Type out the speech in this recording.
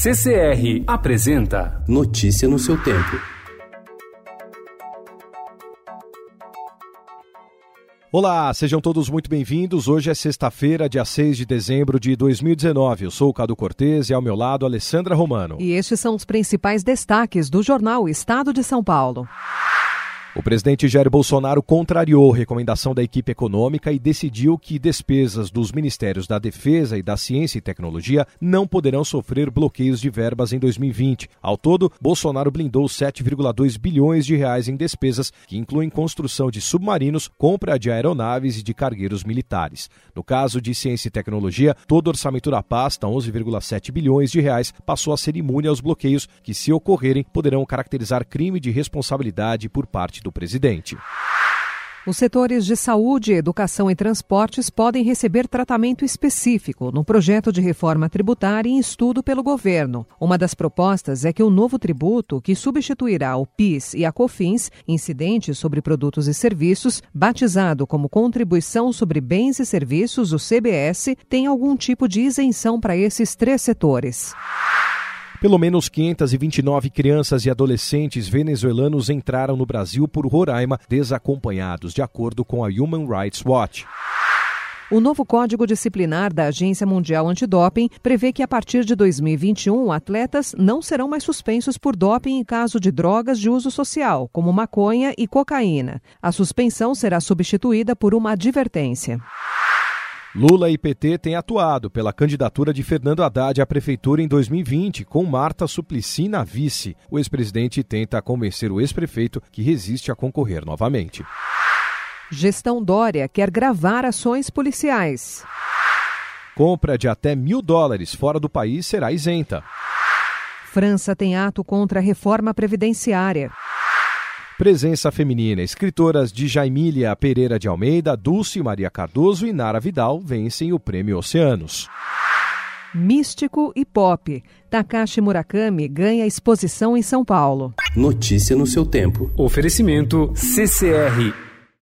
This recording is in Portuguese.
CCR apresenta Notícia no seu tempo. Olá, sejam todos muito bem-vindos. Hoje é sexta-feira, dia 6 de dezembro de 2019. Eu sou o Cado Cortez e ao meu lado, Alessandra Romano. E estes são os principais destaques do jornal Estado de São Paulo. O presidente Jair Bolsonaro contrariou recomendação da equipe econômica e decidiu que despesas dos Ministérios da Defesa e da Ciência e Tecnologia não poderão sofrer bloqueios de verbas em 2020. Ao todo, Bolsonaro blindou 7,2 bilhões de reais em despesas, que incluem construção de submarinos, compra de aeronaves e de cargueiros militares. No caso de Ciência e Tecnologia, todo o orçamento da pasta, 11,7 bilhões de reais, passou a ser imune aos bloqueios que, se ocorrerem, poderão caracterizar crime de responsabilidade por parte do do presidente. Os setores de saúde, educação e transportes podem receber tratamento específico no projeto de reforma tributária em estudo pelo governo. Uma das propostas é que o novo tributo, que substituirá o PIS e a COFINS, incidentes sobre produtos e serviços, batizado como Contribuição sobre Bens e Serviços, o CBS, tenha algum tipo de isenção para esses três setores. Pelo menos 529 crianças e adolescentes venezuelanos entraram no Brasil por Roraima desacompanhados, de acordo com a Human Rights Watch. O novo Código Disciplinar da Agência Mundial Antidoping prevê que a partir de 2021 atletas não serão mais suspensos por doping em caso de drogas de uso social, como maconha e cocaína. A suspensão será substituída por uma advertência. Lula e PT têm atuado pela candidatura de Fernando Haddad à prefeitura em 2020, com Marta Suplicy na vice. O ex-presidente tenta convencer o ex-prefeito que resiste a concorrer novamente. Gestão Dória quer gravar ações policiais. Compra de até mil dólares fora do país será isenta. França tem ato contra a reforma previdenciária. Presença feminina. Escritoras de Jaimília Pereira de Almeida, Dulce Maria Cardoso e Nara Vidal vencem o Prêmio Oceanos. Místico e Pop. Takashi Murakami ganha exposição em São Paulo. Notícia no seu tempo. Oferecimento CCR